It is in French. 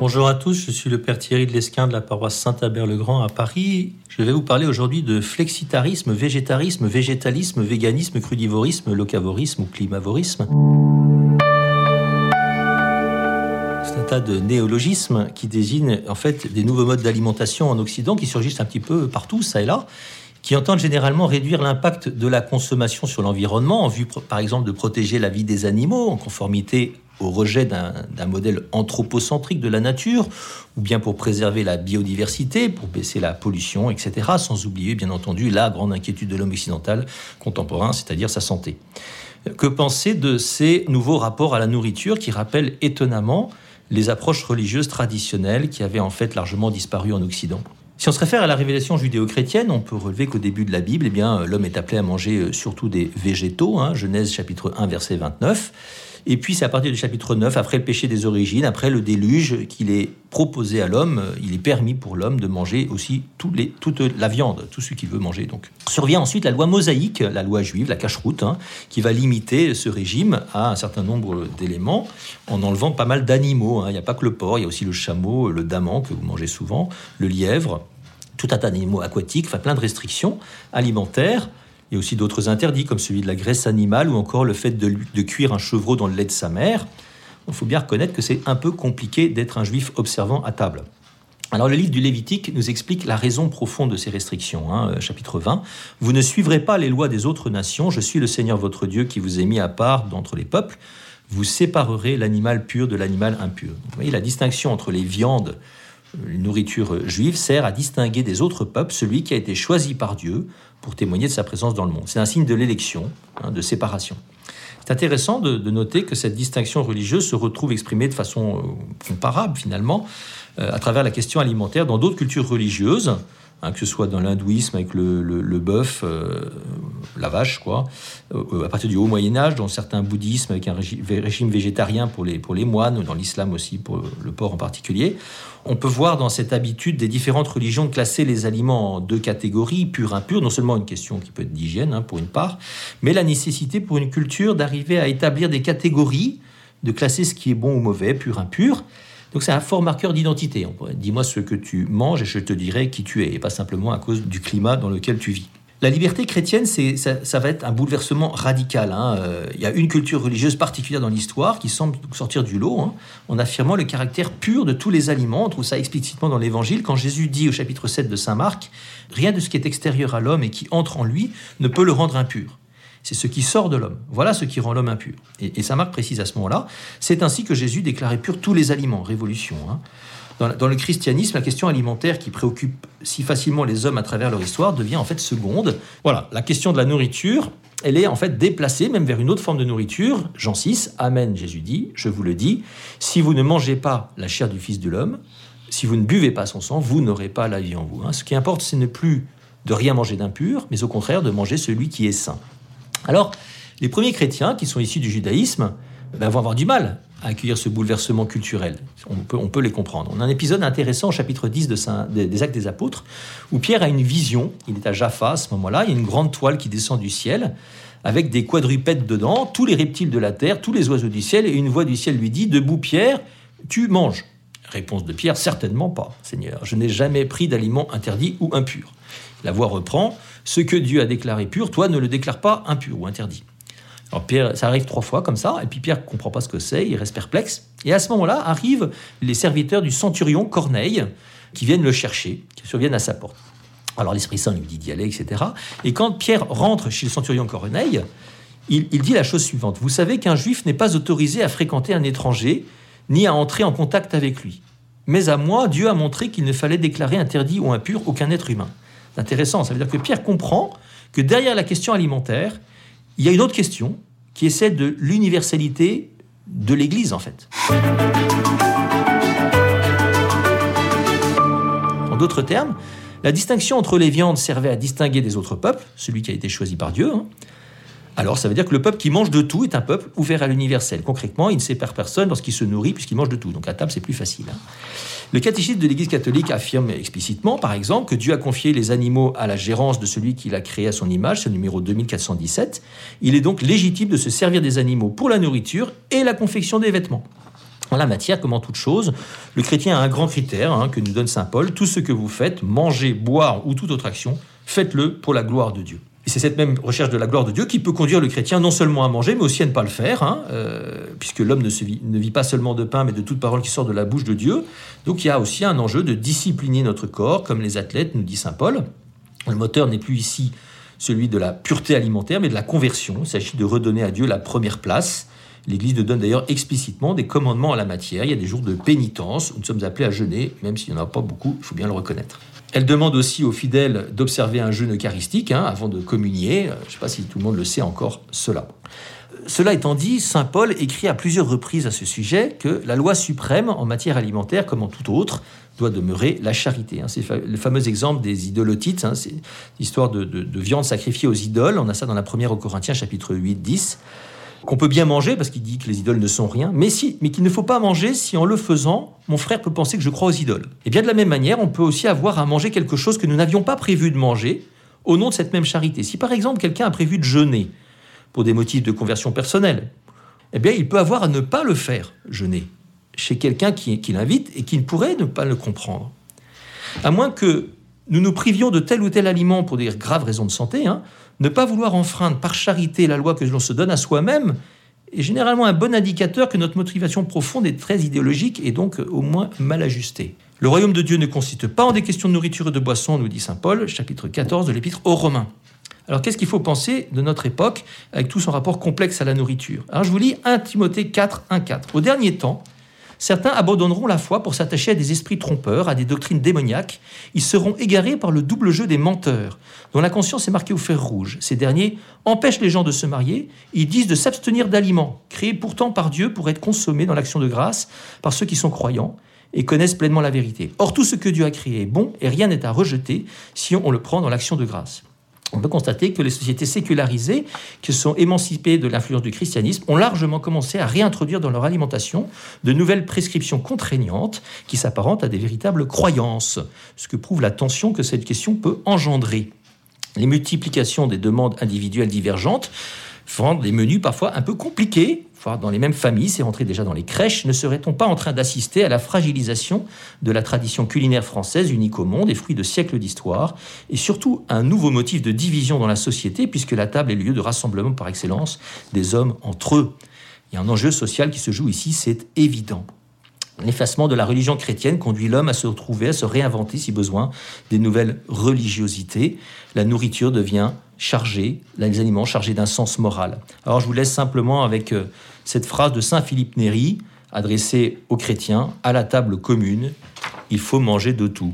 Bonjour à tous, je suis le Père Thierry de l'Esquin de la paroisse Saint-Albert-le-Grand à Paris. Je vais vous parler aujourd'hui de flexitarisme, végétarisme, végétalisme, véganisme, crudivorisme, locavorisme ou climavorisme. C'est un tas de néologismes qui désignent en fait des nouveaux modes d'alimentation en Occident qui surgissent un petit peu partout, ça et là, qui entendent généralement réduire l'impact de la consommation sur l'environnement en vue par exemple de protéger la vie des animaux en conformité au rejet d'un modèle anthropocentrique de la nature, ou bien pour préserver la biodiversité, pour baisser la pollution, etc., sans oublier bien entendu la grande inquiétude de l'homme occidental contemporain, c'est-à-dire sa santé. Que penser de ces nouveaux rapports à la nourriture qui rappellent étonnamment les approches religieuses traditionnelles qui avaient en fait largement disparu en Occident? Si on se réfère à la révélation judéo-chrétienne, on peut relever qu'au début de la Bible, eh l'homme est appelé à manger surtout des végétaux, hein, Genèse chapitre 1, verset 29. Et puis c'est à partir du chapitre 9, après le péché des origines, après le déluge, qu'il est proposé à l'homme, il est permis pour l'homme de manger aussi toute la viande, tout ce qu'il veut manger. Donc survient ensuite la loi mosaïque, la loi juive, la cache-route, hein, qui va limiter ce régime à un certain nombre d'éléments en enlevant pas mal d'animaux. Hein. Il n'y a pas que le porc, il y a aussi le chameau, le daman que vous mangez souvent, le lièvre, tout un tas d'animaux aquatiques, enfin plein de restrictions alimentaires. Il y a aussi d'autres interdits, comme celui de la graisse animale ou encore le fait de, cuire un chevreau dans le lait de sa mère. Il faut bien reconnaître que c'est un peu compliqué d'être un juif observant à table. Alors le livre du Lévitique nous explique la raison profonde de ces restrictions. Hein, euh, chapitre 20. Vous ne suivrez pas les lois des autres nations, je suis le Seigneur votre Dieu qui vous ai mis à part d'entre les peuples. Vous séparerez l'animal pur de l'animal impur. Vous voyez la distinction entre les viandes, les nourritures juives, sert à distinguer des autres peuples celui qui a été choisi par Dieu pour témoigner de sa présence dans le monde. C'est un signe de l'élection, hein, de séparation. C'est intéressant de, noter que cette distinction religieuse se retrouve exprimée de façon euh, comparable finalement euh, à travers la question alimentaire dans d'autres cultures religieuses. Hein, que ce soit dans l'hindouisme avec le, le, bœuf, euh, la vache, quoi, euh, à partir du haut Moyen Âge, dans certains bouddhismes avec un régime, végétarien pour les, pour les moines, dans l'islam aussi pour le porc en particulier, on peut voir dans cette habitude des différentes religions de classer les aliments en deux catégories, pur, impur, non seulement une question qui peut être d'hygiène hein, pour une part, mais la nécessité pour une culture d'arriver à établir des catégories, de classer ce qui est bon ou mauvais, pur, impur, donc c'est un fort marqueur d'identité. Dis-moi ce que tu manges et je te dirai qui tu es, et pas simplement à cause du climat dans lequel tu vis. La liberté chrétienne, c'est, ça, va être un bouleversement radical. Hein. Euh, il y a une culture religieuse particulière dans l'histoire qui semble sortir du lot, hein, en affirmant le caractère pur de tous les aliments. On trouve ça explicitement dans l'Évangile, quand Jésus dit au chapitre 7 de Saint Marc, Rien de ce qui est extérieur à l'homme et qui entre en lui ne peut le rendre impur c'est ce qui sort de l'homme. Voilà ce qui rend l'homme impur. Et, Saint Marc précise à ce moment-là, c'est ainsi que Jésus déclarait pur tous les aliments, révolution. Hein. Dans, le christianisme, la question alimentaire qui préoccupe si facilement les hommes à travers leur histoire devient en fait seconde. Voilà, la question de la nourriture, elle est en fait déplacée même vers une autre forme de nourriture. Jean 6, Amen, Jésus dit, je vous le dis, si vous ne mangez pas la chair du Fils de l'homme, si vous ne buvez pas son sang, vous n'aurez pas la vie en vous. Hein. Ce qui importe, ce n'est plus de rien manger d'impur, mais au contraire de manger celui qui est saint. Alors, les premiers chrétiens qui sont issus du judaïsme ben, vont avoir du mal à accueillir ce bouleversement culturel. On peut, les comprendre. On a un épisode intéressant au chapitre 10 des Actes des Apôtres, où Pierre a une vision. Il est à Jaffa à ce moment-là. Il y a une grande toile qui descend du ciel, avec des quadrupèdes dedans, tous les reptiles de la terre, tous les oiseaux du ciel, et une voix du ciel lui dit Debout, Pierre, tu manges. Réponse de Pierre Certainement pas, Seigneur. Je n'ai jamais pris d'aliments interdits ou impurs. La voix reprend Ce que Dieu a déclaré pur, toi ne le déclares pas impur ou interdit. Alors Pierre, ça arrive trois fois comme ça, et puis Pierre comprend pas ce que c'est, il reste perplexe. Et à ce moment-là arrivent les serviteurs du centurion Corneille qui viennent le chercher, qui surviennent à sa porte. Alors l'Esprit Saint lui dit d'y aller, etc. Et quand Pierre rentre chez le centurion Corneille, il, il dit la chose suivante Vous savez qu'un juif n'est pas autorisé à fréquenter un étranger, ni à entrer en contact avec lui. Mais à moi, Dieu a montré qu'il ne fallait déclarer interdit ou impur aucun être humain. C'est intéressant, ça veut dire que Pierre comprend que derrière la question alimentaire, il y a une autre question qui est celle de l'universalité de l'Église en fait. En d'autres termes, la distinction entre les viandes servait à distinguer des autres peuples, celui qui a été choisi par Dieu, hein, alors ça veut dire que le peuple qui mange de tout est un peuple ouvert à l'universel. Concrètement, il ne sépare personne lorsqu'il se nourrit puisqu'il mange de tout. Donc à table, c'est plus facile. Hein. Le catéchisme de l'Église catholique affirme explicitement, par exemple, que Dieu a confié les animaux à la gérance de celui qu'il a créé à son image, c'est le numéro 2417. Il est donc légitime de se servir des animaux pour la nourriture et la confection des vêtements. En la matière, comme en toute chose, le chrétien a un grand critère hein, que nous donne Saint Paul. Tout ce que vous faites, manger, boire ou toute autre action, faites-le pour la gloire de Dieu. Et c'est cette même recherche de la gloire de Dieu qui peut conduire le chrétien non seulement à manger, mais aussi à ne pas le faire, hein, euh, puisque l'homme ne, vit, ne vit pas seulement de pain, mais de toute parole qui sort de la bouche de Dieu. Donc il y a aussi un enjeu de discipliner notre corps, comme les athlètes, nous dit Saint Paul. Le moteur n'est plus ici celui de la pureté alimentaire, mais de la conversion. Il s'agit de redonner à Dieu la première place. L'Église donne d'ailleurs explicitement des commandements à la matière. Il y a des jours de pénitence où nous sommes appelés à jeûner, même s'il n'y en a pas beaucoup, il faut bien le reconnaître. Elle demande aussi aux fidèles d'observer un jeûne eucharistique hein, avant de communier. Je ne sais pas si tout le monde le sait encore cela. Cela étant dit, Saint Paul écrit à plusieurs reprises à ce sujet que la loi suprême en matière alimentaire, comme en tout autre, doit demeurer la charité. Hein. C'est le fameux exemple des idolotites, hein, c'est l'histoire de, de, viande sacrifiée aux idoles. On a ça dans la première aux Corinthiens, chapitre 8, 10 qu'on peut bien manger parce qu'il dit que les idoles ne sont rien, mais, si, mais qu'il ne faut pas manger si en le faisant, mon frère peut penser que je crois aux idoles. Et bien de la même manière, on peut aussi avoir à manger quelque chose que nous n'avions pas prévu de manger au nom de cette même charité. Si par exemple quelqu'un a prévu de jeûner pour des motifs de conversion personnelle, eh bien il peut avoir à ne pas le faire, jeûner, chez quelqu'un qui, qui l'invite et qui ne pourrait ne pas le comprendre. À moins que nous nous privions de tel ou tel aliment pour des graves raisons de santé, hein, ne pas vouloir enfreindre par charité la loi que l'on se donne à soi-même est généralement un bon indicateur que notre motivation profonde est très idéologique et donc au moins mal ajustée. Le royaume de Dieu ne consiste pas en des questions de nourriture et de boisson, nous dit Saint Paul, chapitre 14 de l'épître aux Romains. Alors qu'est-ce qu'il faut penser de notre époque avec tout son rapport complexe à la nourriture? Alors je vous lis 1 Timothée 4, 1, 4. Au dernier temps, Certains abandonneront la foi pour s'attacher à des esprits trompeurs, à des doctrines démoniaques. Ils seront égarés par le double jeu des menteurs, dont la conscience est marquée au fer rouge. Ces derniers empêchent les gens de se marier. Ils disent de s'abstenir d'aliments, créés pourtant par Dieu pour être consommés dans l'action de grâce par ceux qui sont croyants et connaissent pleinement la vérité. Or, tout ce que Dieu a créé est bon et rien n'est à rejeter si on le prend dans l'action de grâce on peut constater que les sociétés sécularisées, qui sont émancipées de l'influence du christianisme, ont largement commencé à réintroduire dans leur alimentation de nouvelles prescriptions contraignantes qui s'apparentent à des véritables croyances, ce que prouve la tension que cette question peut engendrer. Les multiplications des demandes individuelles divergentes rendent les menus parfois un peu compliqués, voire dans les mêmes familles, c'est rentré déjà dans les crèches, ne serait-on pas en train d'assister à la fragilisation de la tradition culinaire française unique au monde et fruit de siècles d'histoire, et surtout un nouveau motif de division dans la société, puisque la table est le lieu de rassemblement par excellence des hommes entre eux? Il y a un enjeu social qui se joue ici, c'est évident. L'effacement de la religion chrétienne conduit l'homme à se retrouver, à se réinventer si besoin des nouvelles religiosités. La nourriture devient chargée, les aliments chargés d'un sens moral. Alors je vous laisse simplement avec euh, cette phrase de Saint Philippe Néri adressée aux chrétiens à la table commune, il faut manger de tout.